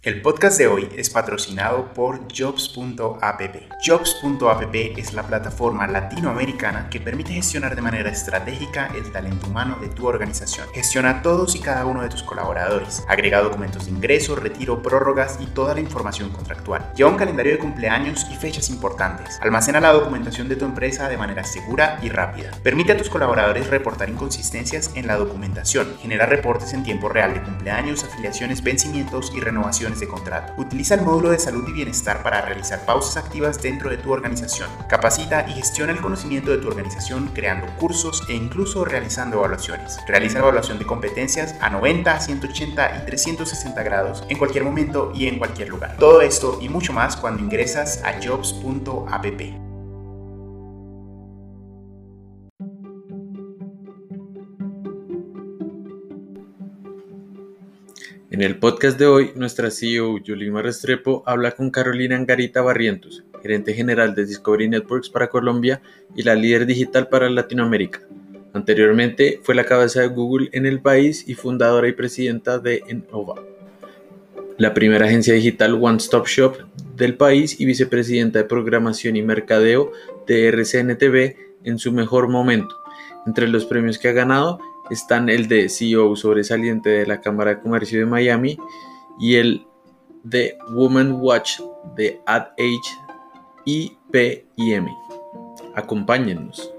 El podcast de hoy es patrocinado por Jobs.app. Jobs.app es la plataforma latinoamericana que permite gestionar de manera estratégica el talento humano de tu organización. Gestiona todos y cada uno de tus colaboradores. Agrega documentos de ingreso, retiro, prórrogas y toda la información contractual. Lleva un calendario de cumpleaños y fechas importantes. Almacena la documentación de tu empresa de manera segura y rápida. Permite a tus colaboradores reportar inconsistencias en la documentación. Genera reportes en tiempo real de cumpleaños, afiliaciones, vencimientos y renovaciones de contrato. Utiliza el módulo de salud y bienestar para realizar pausas activas dentro de tu organización. Capacita y gestiona el conocimiento de tu organización creando cursos e incluso realizando evaluaciones. Realiza evaluación de competencias a 90, 180 y 360 grados en cualquier momento y en cualquier lugar. Todo esto y mucho más cuando ingresas a jobs.app. En el podcast de hoy, nuestra CEO Yulima Restrepo habla con Carolina Angarita Barrientos, gerente general de Discovery Networks para Colombia y la líder digital para Latinoamérica. Anteriormente fue la cabeza de Google en el país y fundadora y presidenta de Enova, la primera agencia digital One Stop Shop del país y vicepresidenta de programación y mercadeo de RCN TV en su mejor momento. Entre los premios que ha ganado están el de CEO sobresaliente de la Cámara de Comercio de Miami y el de Woman Watch de Ad Age IPIM. Acompáñennos.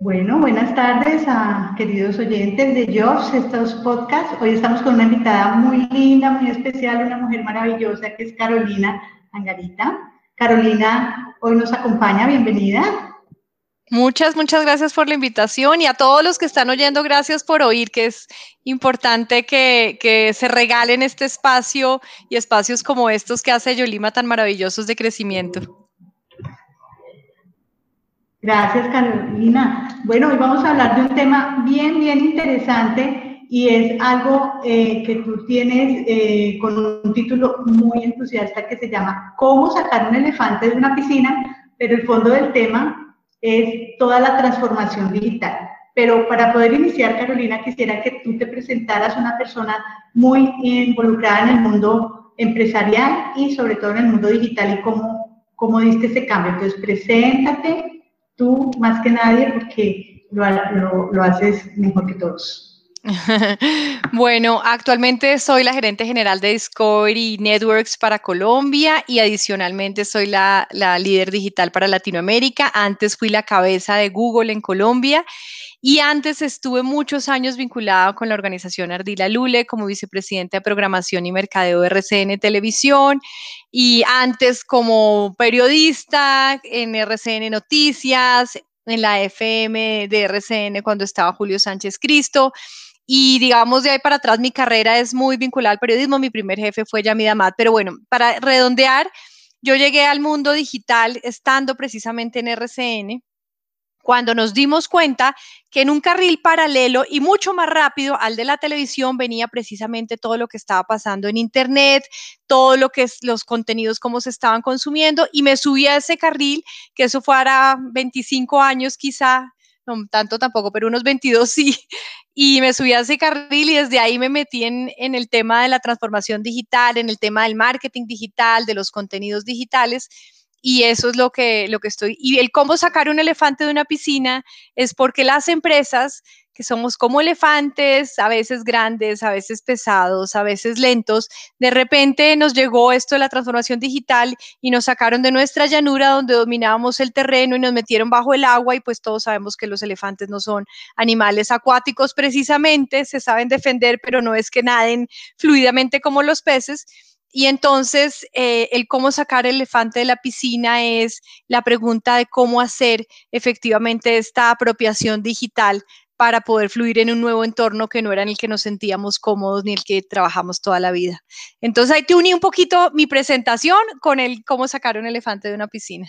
Bueno, buenas tardes a queridos oyentes de Jobs, estos podcasts. Hoy estamos con una invitada muy linda, muy especial, una mujer maravillosa que es Carolina Angarita. Carolina hoy nos acompaña, bienvenida. Muchas, muchas gracias por la invitación y a todos los que están oyendo, gracias por oír, que es importante que, se regalen este espacio y espacios como estos que hace Yolima tan maravillosos de crecimiento. Gracias, Carolina. Bueno, hoy vamos a hablar de un tema bien, bien interesante y es algo eh, que tú tienes eh, con un título muy entusiasta que se llama ¿Cómo sacar un elefante de una piscina? Pero el fondo del tema es toda la transformación digital. Pero para poder iniciar, Carolina, quisiera que tú te presentaras una persona muy involucrada en el mundo empresarial y sobre todo en el mundo digital y cómo, cómo diste ese cambio. Entonces, preséntate tú más que nadie porque lo, lo, lo haces mejor que todos. bueno, actualmente soy la gerente general de Discovery Networks para Colombia y adicionalmente soy la, líder digital para Latinoamérica. Antes fui la cabeza de Google en Colombia y antes estuve muchos años vinculada con la organización Ardila Lule como vicepresidenta de programación y mercadeo de RCN Televisión y antes como periodista en RCN Noticias, en la FM de RCN cuando estaba Julio Sánchez Cristo. Y digamos, de ahí para atrás mi carrera es muy vinculada al periodismo. Mi primer jefe fue Yamida Amat. Pero bueno, para redondear, yo llegué al mundo digital estando precisamente en RCN cuando nos dimos cuenta que en un carril paralelo y mucho más rápido al de la televisión venía precisamente todo lo que estaba pasando en Internet, todo lo que es los contenidos, cómo se estaban consumiendo, y me subí a ese carril, que eso fue ahora 25 años quizá, no tanto tampoco, pero unos 22 sí, y me subí a ese carril y desde ahí me metí en, en, el tema de la transformación digital, en el tema del marketing digital, de los contenidos digitales. Y eso es lo que, lo que estoy. Y el cómo sacar un elefante de una piscina es porque las empresas que somos como elefantes, a veces grandes, a veces pesados, a veces lentos. De repente nos llegó esto de la transformación digital y nos sacaron de nuestra llanura donde dominábamos el terreno y nos metieron bajo el agua y pues todos sabemos que los elefantes no son animales acuáticos precisamente, se saben defender, pero no es que naden fluidamente como los peces. Y entonces, eh, el cómo sacar el elefante de la piscina es la pregunta de cómo hacer efectivamente esta apropiación digital para poder fluir en un nuevo entorno que no era en el que nos sentíamos cómodos ni el que trabajamos toda la vida. Entonces ahí te uní un poquito mi presentación con el cómo sacar un elefante de una piscina.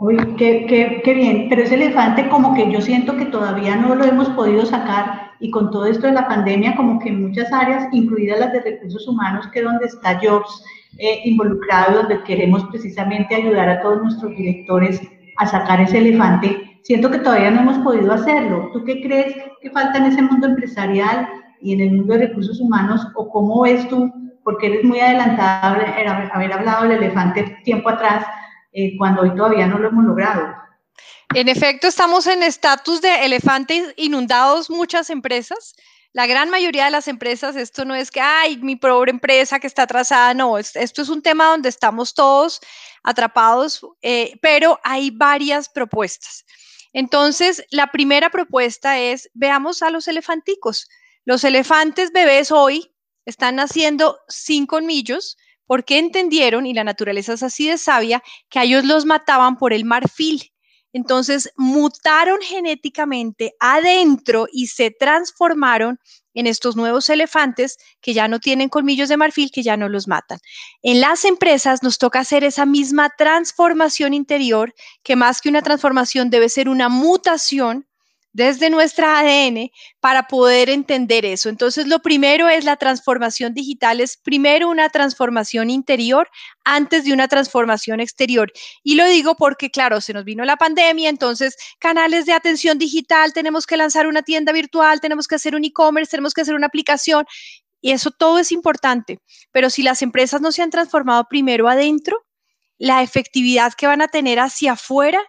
Uy, qué, qué, bien, pero ese elefante como que yo siento que todavía no lo hemos podido sacar y con todo esto de la pandemia como que en muchas áreas, incluidas las de recursos humanos, que es donde está Jobs eh, involucrado, donde queremos precisamente ayudar a todos nuestros directores a sacar ese elefante, siento que todavía no hemos podido hacerlo. ¿Tú qué crees que falta en ese mundo empresarial y en el mundo de recursos humanos o cómo ves tú, porque eres muy adelantada haber hablado del elefante tiempo atrás, eh, cuando hoy todavía no lo hemos logrado? En efecto, estamos en estatus de elefantes inundados muchas empresas. La gran mayoría de las empresas, esto no es que, ay, mi pobre empresa que está atrasada, no, esto es un tema donde estamos todos atrapados, eh, pero hay varias propuestas. Entonces, la primera propuesta es, veamos a los elefanticos. Los elefantes bebés hoy están naciendo sin colmillos porque entendieron, y la naturaleza es así de sabia, que a ellos los mataban por el marfil. Entonces mutaron genéticamente adentro y se transformaron en estos nuevos elefantes que ya no tienen colmillos de marfil, que ya no los matan. En las empresas nos toca hacer esa misma transformación interior, que más que una transformación debe ser una mutación desde nuestra ADN para poder entender eso. Entonces, lo primero es la transformación digital, es primero una transformación interior antes de una transformación exterior. Y lo digo porque, claro, se nos vino la pandemia, entonces canales de atención digital, tenemos que lanzar una tienda virtual, tenemos que hacer un e-commerce, tenemos que hacer una aplicación. Y eso todo es importante. Pero si las empresas no se han transformado primero adentro, la efectividad que van a tener hacia afuera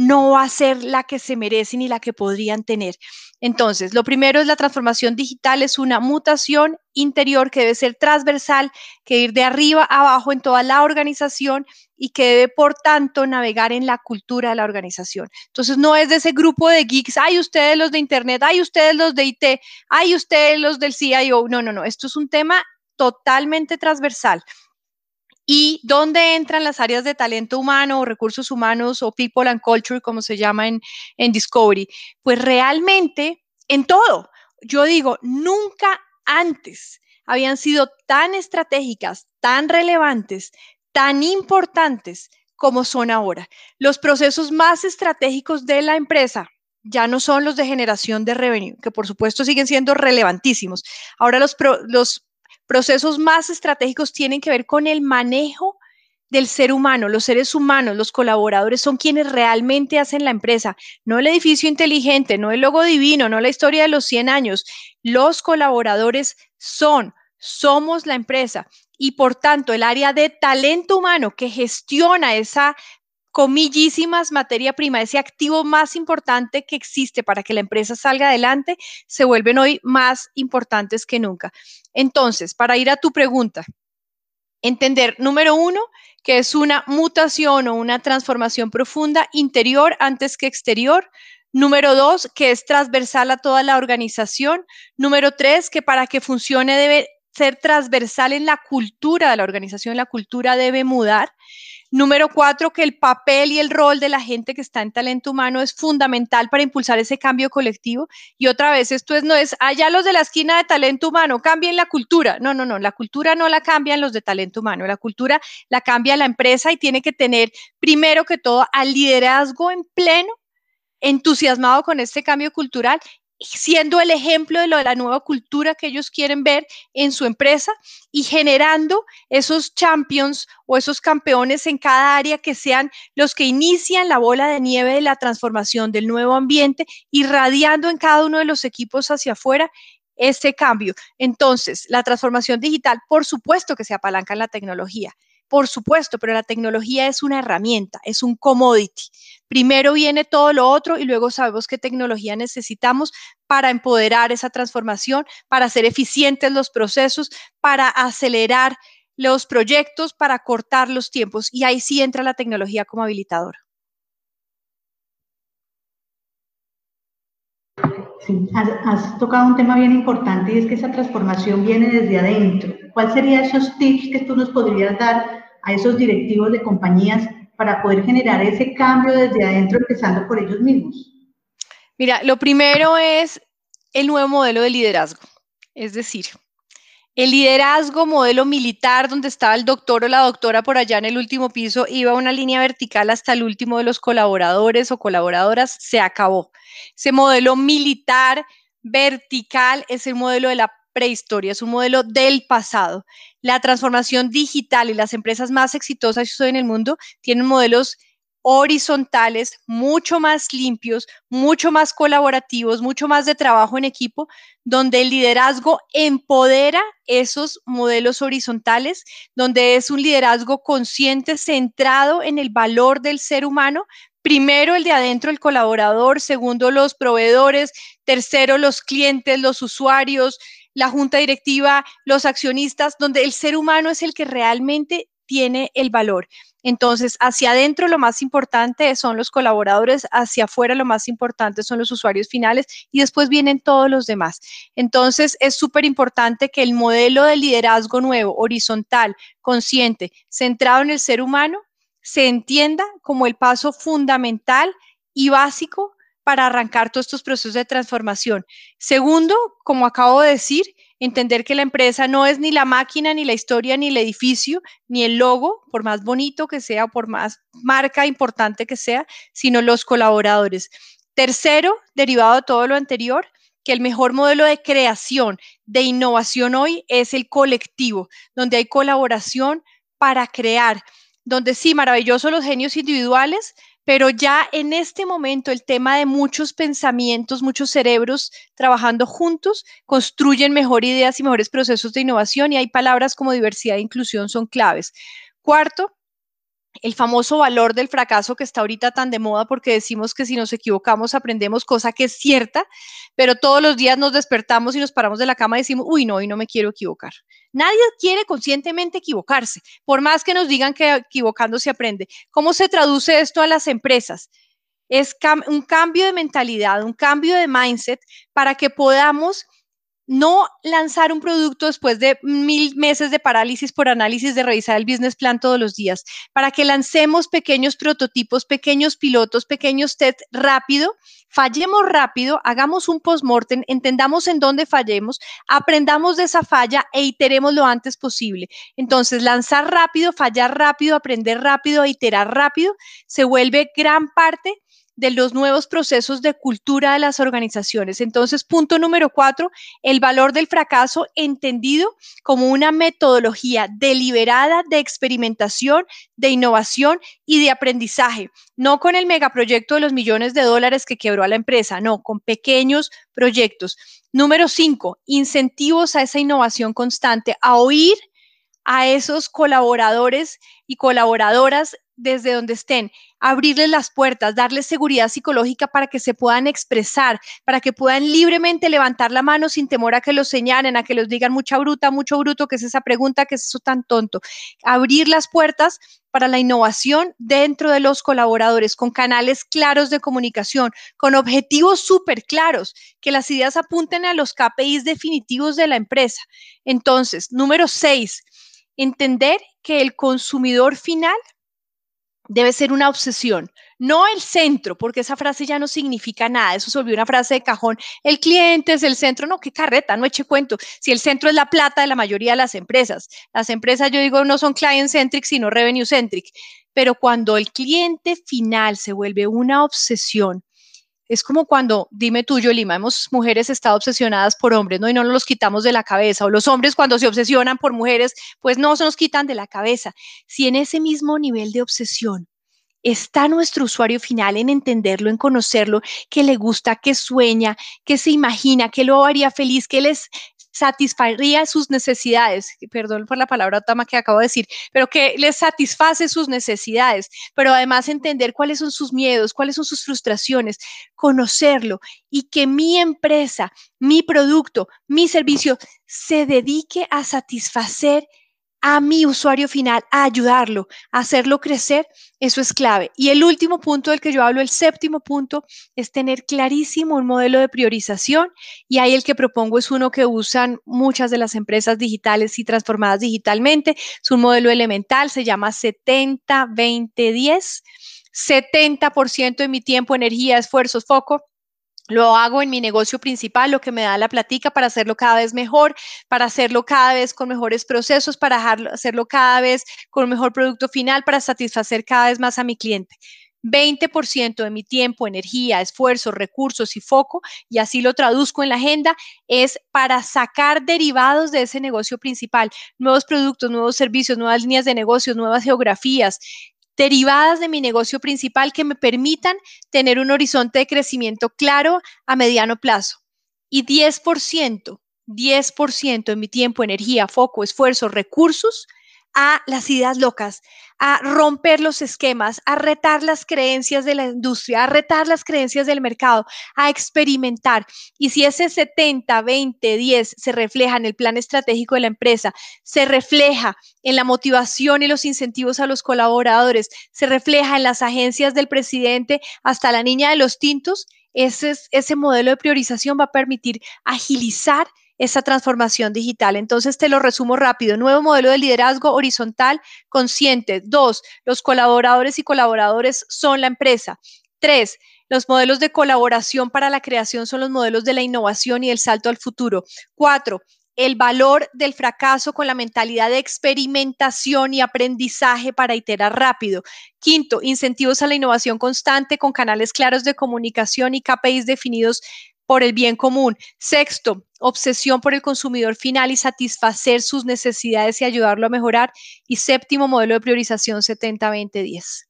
no va a ser la que se merecen y la que podrían tener. Entonces, lo primero es la transformación digital, es una mutación interior que debe ser transversal, que ir de arriba a abajo en toda la organización y que debe, por tanto, navegar en la cultura de la organización. Entonces, no es de ese grupo de geeks, hay ustedes los de Internet, hay ustedes los de IT, hay ustedes los del CIO. No, no, no, esto es un tema totalmente transversal y dónde entran las áreas de talento humano o recursos humanos o people and culture, como se llama en, en Discovery. Pues realmente en todo. Yo digo, nunca antes habían sido tan estratégicas, tan relevantes, tan importantes como son ahora. Los procesos más estratégicos de la empresa ya no son los de generación de revenue, que por supuesto siguen siendo relevantísimos. Ahora los, los procesos más estratégicos tienen que ver con el manejo del ser humano, los seres humanos, los colaboradores son quienes realmente hacen la empresa, no el edificio inteligente, no el logo divino, no la historia de los 100 años. Los colaboradores son, somos la empresa y por tanto el área de talento humano que gestiona esa comillísimas materia prima, ese activo más importante que existe para que la empresa salga adelante, se vuelven hoy más importantes que nunca. Entonces, para ir a tu pregunta, entender, número uno, que es una mutación o una transformación profunda interior antes que exterior. Número dos, que es transversal a toda la organización. Número tres, que para que funcione debe ser transversal en la cultura de la organización, la cultura debe mudar. Número cuatro, que el papel y el rol de la gente que está en talento humano es fundamental para impulsar ese cambio colectivo. Y otra vez, esto es, no es allá los de la esquina de talento humano, cambien la cultura. No, no, no, la cultura no la cambian los de talento humano, la cultura la cambia la empresa y tiene que tener, primero que todo, al liderazgo en pleno entusiasmado con este cambio cultural siendo el ejemplo de, lo de la nueva cultura que ellos quieren ver en su empresa y generando esos champions o esos campeones en cada área que sean los que inician la bola de nieve de la transformación del nuevo ambiente, irradiando en cada uno de los equipos hacia afuera ese cambio. Entonces, la transformación digital, por supuesto que se apalanca en la tecnología. Por supuesto, pero la tecnología es una herramienta, es un commodity. Primero viene todo lo otro y luego sabemos qué tecnología necesitamos para empoderar esa transformación, para hacer eficientes los procesos, para acelerar los proyectos, para cortar los tiempos. Y ahí sí entra la tecnología como habilitador. Sí, has, tocado un tema bien importante y es que esa transformación viene desde adentro. ¿Cuáles serían esos tips que tú nos podrías dar a esos directivos de compañías para poder generar ese cambio desde adentro, empezando por ellos mismos? Mira, lo primero es el nuevo modelo de liderazgo, es decir, el liderazgo modelo militar, donde estaba el doctor o la doctora por allá en el último piso, iba una línea vertical hasta el último de los colaboradores o colaboradoras, se acabó. Ese modelo militar vertical es el modelo de la prehistoria, es un modelo del pasado. La transformación digital y las empresas más exitosas en el mundo tienen modelos horizontales, mucho más limpios, mucho más colaborativos, mucho más de trabajo en equipo, donde el liderazgo empodera esos modelos horizontales, donde es un liderazgo consciente, centrado en el valor del ser humano. Primero el de adentro, el colaborador, segundo los proveedores, tercero los clientes, los usuarios, la junta directiva, los accionistas, donde el ser humano es el que realmente tiene el valor. Entonces, hacia adentro lo más importante son los colaboradores, hacia afuera lo más importante son los usuarios finales y después vienen todos los demás. Entonces, es súper importante que el modelo de liderazgo nuevo, horizontal, consciente, centrado en el ser humano, se entienda como el paso fundamental y básico para arrancar todos estos procesos de transformación. Segundo, como acabo de decir, entender que la empresa no es ni la máquina, ni la historia, ni el edificio, ni el logo, por más bonito que sea, por más marca importante que sea, sino los colaboradores. Tercero, derivado de todo lo anterior, que el mejor modelo de creación, de innovación hoy es el colectivo, donde hay colaboración para crear, donde sí, maravilloso los genios individuales, pero ya en este momento el tema de muchos pensamientos, muchos cerebros trabajando juntos construyen mejor ideas y mejores procesos de innovación y hay palabras como diversidad e inclusión son claves. Cuarto, el famoso valor del fracaso que está ahorita tan de moda porque decimos que si nos equivocamos aprendemos, cosa que es cierta, pero todos los días nos despertamos y nos paramos de la cama y decimos, uy, no, hoy no me quiero equivocar. Nadie quiere conscientemente equivocarse, por más que nos digan que equivocando se aprende. ¿Cómo se traduce esto a las empresas? Es un cambio de mentalidad, un cambio de mindset para que podamos no lanzar un producto después de mil meses de parálisis por análisis de revisar el business plan todos los días, para que lancemos pequeños prototipos, pequeños pilotos, pequeños test rápido, fallemos rápido, hagamos un post-mortem, entendamos en dónde fallemos, aprendamos de esa falla e iteremos lo antes posible. Entonces, lanzar rápido, fallar rápido, aprender rápido, iterar rápido, se vuelve gran parte de los nuevos procesos de cultura de las organizaciones. Entonces, punto número cuatro, el valor del fracaso entendido como una metodología deliberada de experimentación, de innovación y de aprendizaje, no con el megaproyecto de los millones de dólares que quebró a la empresa, no, con pequeños proyectos. Número cinco, incentivos a esa innovación constante, a oír a esos colaboradores y colaboradoras desde donde estén, abrirles las puertas, darles seguridad psicológica para que se puedan expresar, para que puedan libremente levantar la mano sin temor a que los señalen, a que los digan mucha bruta, mucho bruto, que es esa pregunta, que es eso tan tonto. Abrir las puertas para la innovación dentro de los colaboradores, con canales claros de comunicación, con objetivos súper claros, que las ideas apunten a los KPIs definitivos de la empresa. Entonces, número seis, entender que el consumidor final debe ser una obsesión, no el centro, porque esa frase ya no significa nada, eso se volvió una frase de cajón, el cliente es el centro, no, qué carreta, no eche cuento, si el centro es la plata de la mayoría de las empresas, las empresas yo digo no son client centric, sino revenue centric, pero cuando el cliente final se vuelve una obsesión, es como cuando, dime tú, Yolima, hemos mujeres estado obsesionadas por hombres, ¿no? Y no nos los quitamos de la cabeza. O los hombres cuando se obsesionan por mujeres, pues no se nos quitan de la cabeza. Si en ese mismo nivel de obsesión está nuestro usuario final en entenderlo, en conocerlo, que le gusta, que sueña, que se imagina, que lo haría feliz, que les satisfaría sus necesidades, perdón por la palabra tama que acabo de decir, pero que les satisface sus necesidades, pero además entender cuáles son sus miedos, cuáles son sus frustraciones, conocerlo y que mi empresa, mi producto, mi servicio se dedique a satisfacer a mi usuario final, a ayudarlo, a hacerlo crecer, eso es clave. Y el último punto del que yo hablo, el séptimo punto, es tener clarísimo un modelo de priorización y ahí el que propongo es uno que usan muchas de las empresas digitales y transformadas digitalmente. Es un modelo elemental, se llama 70-20-10. 70% de mi tiempo, energía, esfuerzos, foco lo hago en mi negocio principal, lo que me da la platica para hacerlo cada vez mejor, para hacerlo cada vez con mejores procesos, para hacerlo cada vez con un mejor producto final, para satisfacer cada vez más a mi cliente. 20% de mi tiempo, energía, esfuerzo, recursos y foco, y así lo traduzco en la agenda, es para sacar derivados de ese negocio principal, nuevos productos, nuevos servicios, nuevas líneas de negocios, nuevas geografías, derivadas de mi negocio principal que me permitan tener un horizonte de crecimiento claro a mediano plazo. Y 10%, 10% de mi tiempo, energía, foco, esfuerzo, recursos a las ideas locas, a romper los esquemas, a retar las creencias de la industria, a retar las creencias del mercado, a experimentar. Y si ese 70, 20, 10 se refleja en el plan estratégico de la empresa, se refleja en la motivación y los incentivos a los colaboradores, se refleja en las agencias del presidente hasta la niña de los tintos, ese, ese modelo de priorización va a permitir agilizar esa transformación digital. Entonces, te lo resumo rápido. Nuevo modelo de liderazgo horizontal consciente. Dos, los colaboradores y colaboradores son la empresa. Tres, los modelos de colaboración para la creación son los modelos de la innovación y el salto al futuro. Cuatro, el valor del fracaso con la mentalidad de experimentación y aprendizaje para iterar rápido. Quinto, incentivos a la innovación constante con canales claros de comunicación y KPIs definidos por el bien común. Sexto, obsesión por el consumidor final y satisfacer sus necesidades y ayudarlo a mejorar. Y séptimo, modelo de priorización 70-20-10.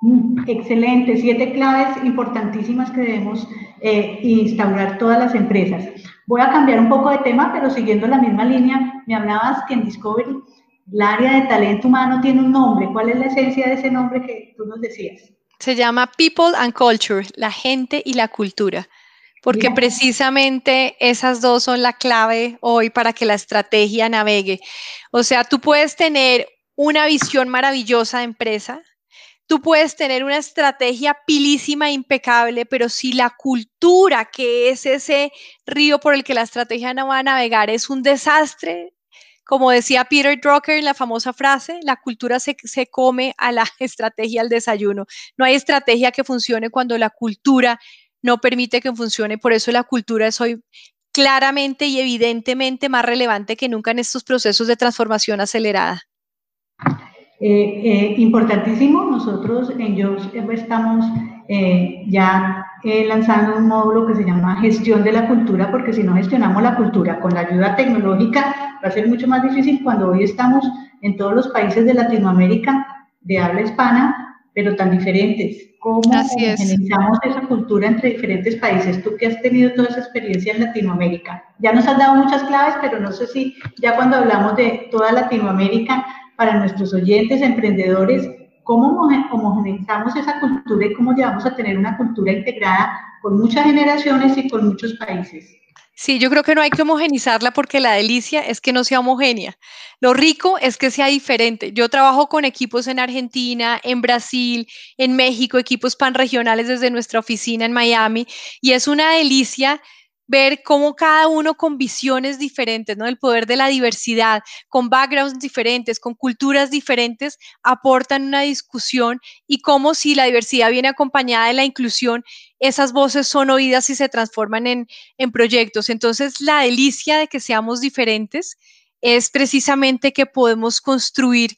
Mm, excelente, siete claves importantísimas que debemos eh, instaurar todas las empresas. Voy a cambiar un poco de tema, pero siguiendo la misma línea, me hablabas que en Discovery el área de talento humano tiene un nombre. ¿Cuál es la esencia de ese nombre que tú nos decías? Se llama People and Culture, la gente y la cultura, porque precisamente esas dos son la clave hoy para que la estrategia navegue. O sea, tú puedes tener una visión maravillosa de empresa, tú puedes tener una estrategia pilísima, impecable, pero si la cultura, que es ese río por el que la estrategia no va a navegar, es un desastre, como decía Peter Drucker en la famosa frase, la cultura se, come a la estrategia al desayuno. No hay estrategia que funcione cuando la cultura no permite que funcione. Por eso la cultura es hoy claramente y evidentemente más relevante que nunca en estos procesos de transformación acelerada. Eh, eh, importantísimo, nosotros en Jobs estamos eh, ya lanzando un módulo que se llama gestión de la cultura, porque si no gestionamos la cultura con la ayuda tecnológica, va a ser mucho más difícil cuando hoy estamos en todos los países de Latinoamérica de habla hispana, pero tan diferentes. ¿Cómo organizamos esa cultura entre diferentes países? Tú que has tenido toda esa experiencia en Latinoamérica. Ya nos has dado muchas claves, pero no sé si ya cuando hablamos de toda Latinoamérica, para nuestros oyentes, emprendedores, cómo homogeneizamos esa cultura y cómo llevamos a tener una cultura integrada con muchas generaciones y con muchos países. Sí, yo creo que no hay que homogenizarla porque la delicia es que no sea homogénea. Lo rico es que sea diferente. Yo trabajo con equipos en Argentina, en Brasil, en México, equipos panregionales desde nuestra oficina en Miami y es una delicia ver cómo cada uno con visiones diferentes, ¿no? El poder de la diversidad, con backgrounds diferentes, con culturas diferentes, aportan una discusión y cómo si la diversidad viene acompañada de la inclusión, esas voces son oídas y se transforman en, en proyectos. Entonces, la delicia de que seamos diferentes es precisamente que podemos construir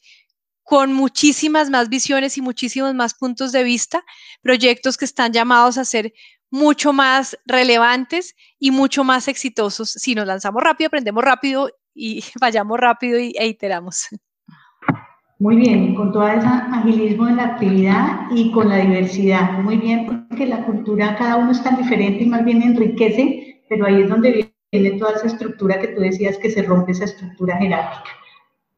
con muchísimas más visiones y muchísimos más puntos de vista, proyectos que están llamados a ser mucho más relevantes y mucho más exitosos. Si nos lanzamos rápido, aprendemos rápido y vayamos rápido y, e iteramos. Muy bien, con todo ese agilismo en la actividad y con la diversidad. Muy bien, porque la cultura, cada uno es tan diferente y más bien enriquece, pero ahí es donde viene toda esa estructura que tú decías que se rompe esa estructura jerárquica.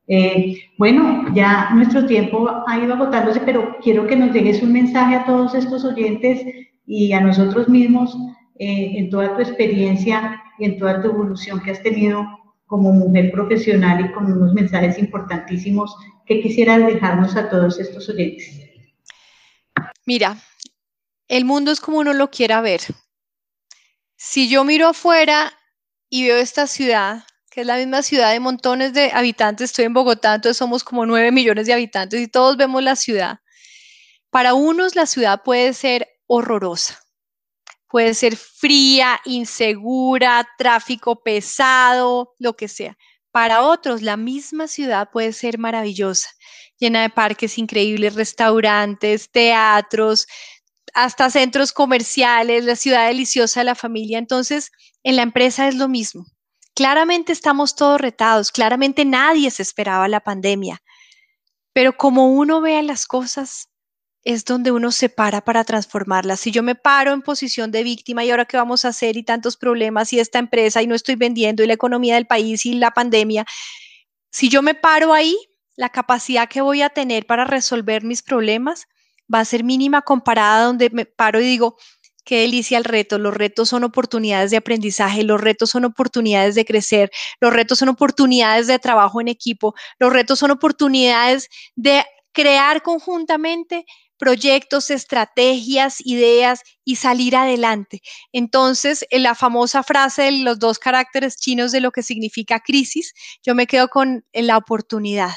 Eh, bueno, ya nuestro tiempo ha ido agotándose, pero quiero que nos dejes un mensaje a todos estos oyentes y a nosotros mismos eh, en toda tu experiencia y en toda tu evolución que has tenido como mujer profesional y con unos mensajes importantísimos que quisieras dejarnos a todos estos oyentes. Mira, el mundo es como uno lo quiera ver. Si yo miro afuera y veo esta ciudad, que es la misma ciudad de montones de habitantes, estoy en Bogotá, entonces somos como nueve millones de habitantes y todos vemos la ciudad. Para unos la ciudad puede ser horrorosa. Puede ser fría, insegura, tráfico pesado, lo que sea. Para otros, la misma ciudad puede ser maravillosa, llena de parques increíbles, restaurantes, teatros, hasta centros comerciales, la ciudad deliciosa de la familia. Entonces, en la empresa es lo mismo. Claramente estamos todos retados, claramente nadie se esperaba la pandemia, pero como uno vea las cosas, es donde uno se para para transformarlas. Si yo me paro en posición de víctima y ahora qué vamos a hacer y tantos problemas y esta empresa y no estoy vendiendo y la economía del país y la pandemia, si yo me paro ahí, la capacidad que voy a tener para resolver mis problemas va a ser mínima comparada a donde me paro y digo, qué delicia el reto. Los retos son oportunidades de aprendizaje, los retos son oportunidades de crecer, los retos son oportunidades de trabajo en equipo, los retos son oportunidades de crear conjuntamente proyectos, estrategias, ideas y salir adelante. Entonces, en la famosa frase de los dos caracteres chinos de lo que significa crisis, yo me quedo con la oportunidad.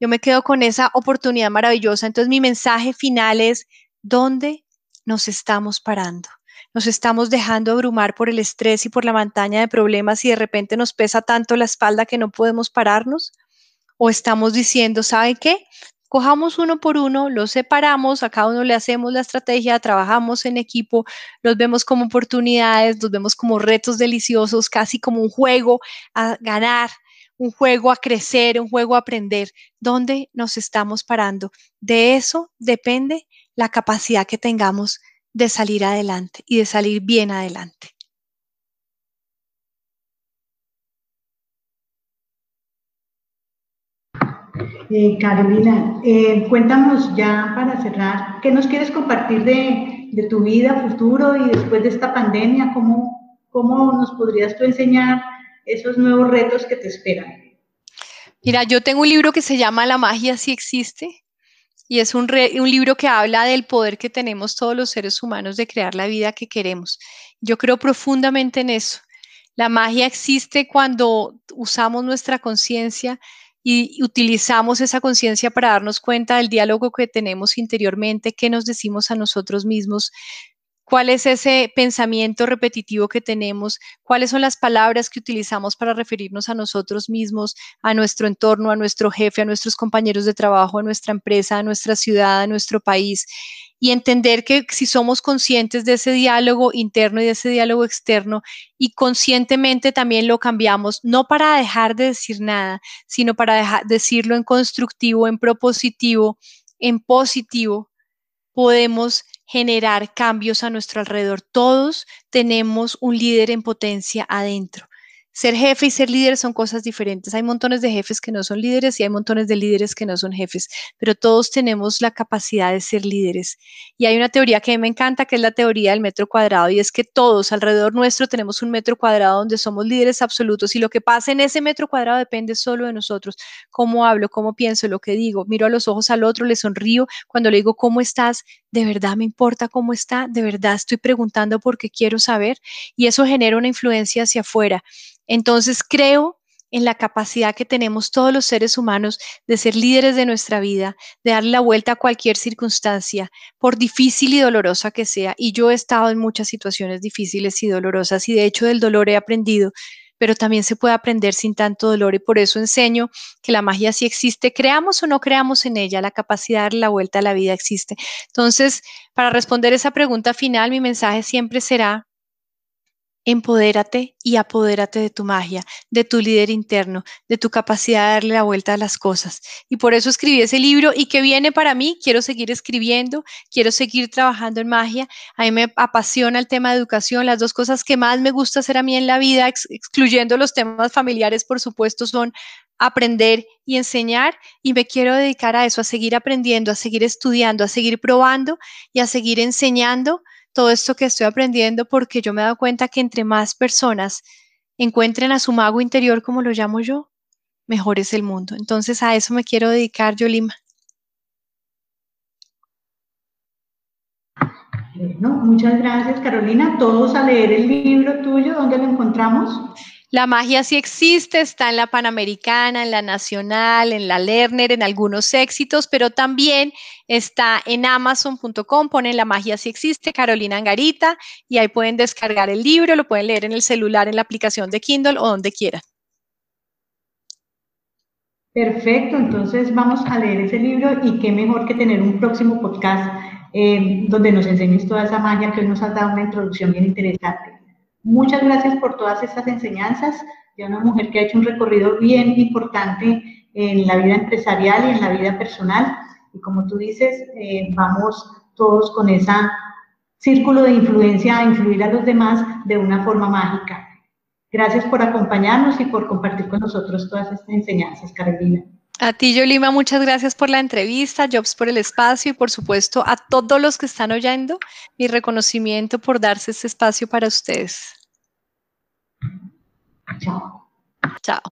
Yo me quedo con esa oportunidad maravillosa. Entonces, mi mensaje final es, ¿dónde nos estamos parando? Nos estamos dejando abrumar por el estrés y por la montaña de problemas y de repente nos pesa tanto la espalda que no podemos pararnos. ¿O estamos diciendo, ¿sabe qué? Cojamos uno por uno, los separamos, a cada uno le hacemos la estrategia, trabajamos en equipo, los vemos como oportunidades, los vemos como retos deliciosos, casi como un juego a ganar, un juego a crecer, un juego a aprender. ¿Dónde nos estamos parando? De eso depende la capacidad que tengamos de salir adelante y de salir bien adelante. Eh, Carolina, eh, cuéntanos ya para cerrar, ¿qué nos quieres compartir de, tu vida, futuro y después de esta pandemia? ¿Cómo, ¿Cómo nos podrías tú enseñar esos nuevos retos que te esperan? Mira, yo tengo un libro que se llama La magia sí existe y es un libro que habla del poder que tenemos todos los seres humanos de crear la vida que queremos. Yo creo profundamente en eso. La magia existe cuando usamos nuestra conciencia, y utilizamos esa conciencia para darnos cuenta del diálogo que tenemos interiormente, qué nos decimos a nosotros mismos, cuál es ese pensamiento repetitivo que tenemos, cuáles son las palabras que utilizamos para referirnos a nosotros mismos, a nuestro entorno, a nuestro jefe, a nuestros compañeros de trabajo, a nuestra empresa, a nuestra ciudad, a nuestro país y entender que si somos conscientes de ese diálogo interno y de ese diálogo externo y conscientemente también lo cambiamos, no para dejar de decir nada, sino para decirlo en constructivo, en propositivo, en positivo, podemos generar cambios a nuestro alrededor. Todos tenemos un líder en potencia adentro. Ser jefe y ser líder son cosas diferentes. Hay montones de jefes que no son líderes y hay montones de líderes que no son jefes, pero todos tenemos la capacidad de ser líderes. Y hay una teoría que a mí me encanta, que es la teoría del metro cuadrado, y es que todos alrededor nuestro tenemos un metro cuadrado donde somos líderes absolutos y lo que pasa en ese metro cuadrado depende solo de nosotros. Cómo hablo, cómo pienso, lo que digo, miro a los ojos al otro, le sonrío cuando le digo, ¿cómo estás? ¿De verdad me importa cómo está? ¿De verdad estoy preguntando porque quiero saber? Y eso genera una influencia hacia afuera. Entonces creo en la capacidad que tenemos todos los seres humanos de ser líderes de nuestra vida, de darle la vuelta a cualquier circunstancia, por difícil y dolorosa que sea. Y yo he estado en muchas situaciones difíciles y dolorosas y de hecho del dolor he aprendido, pero también se puede aprender sin tanto dolor y por eso enseño que la magia sí existe, creamos o no creamos en ella, la capacidad de darle la vuelta a la vida existe. Entonces, para responder esa pregunta final, mi mensaje siempre será Empodérate y apodérate de tu magia, de tu líder interno, de tu capacidad de darle la vuelta a las cosas. Y por eso escribí ese libro y que viene para mí, quiero seguir escribiendo, quiero seguir trabajando en magia. A mí me apasiona el tema de educación. Las dos cosas que más me gusta hacer a mí en la vida, excluyendo los temas familiares, por supuesto, son aprender y enseñar y me quiero dedicar a eso, a seguir aprendiendo, a seguir estudiando, a seguir probando y a seguir enseñando todo esto que estoy aprendiendo porque yo me he dado cuenta que entre más personas encuentren a su mago interior, como lo llamo yo, mejor es el mundo. Entonces a eso me quiero dedicar, Yolima. Bueno, muchas gracias, Carolina. Todos a leer el libro tuyo, ¿dónde lo encontramos? La magia sí existe, está en la Panamericana, en la Nacional, en la Lerner, en algunos éxitos, pero también está en amazon.com, ponen la magia sí existe, Carolina Angarita, y ahí pueden descargar el libro, lo pueden leer en el celular, en la aplicación de Kindle o donde quieran. Perfecto, entonces vamos a leer ese libro y qué mejor que tener un próximo podcast eh, donde nos enseñes toda esa magia que hoy nos has dado una introducción bien interesante. Muchas gracias por todas estas enseñanzas de una mujer que ha hecho un recorrido bien importante en la vida empresarial y en la vida personal. Y como tú dices, eh, vamos todos con ese círculo de influencia a influir a los demás de una forma mágica. Gracias por acompañarnos y por compartir con nosotros todas estas enseñanzas, Carolina. A ti, Yolima, muchas gracias por la entrevista, Jobs por el espacio y por supuesto a todos los que están oyendo, mi reconocimiento por darse este espacio para ustedes. Chao. Chao.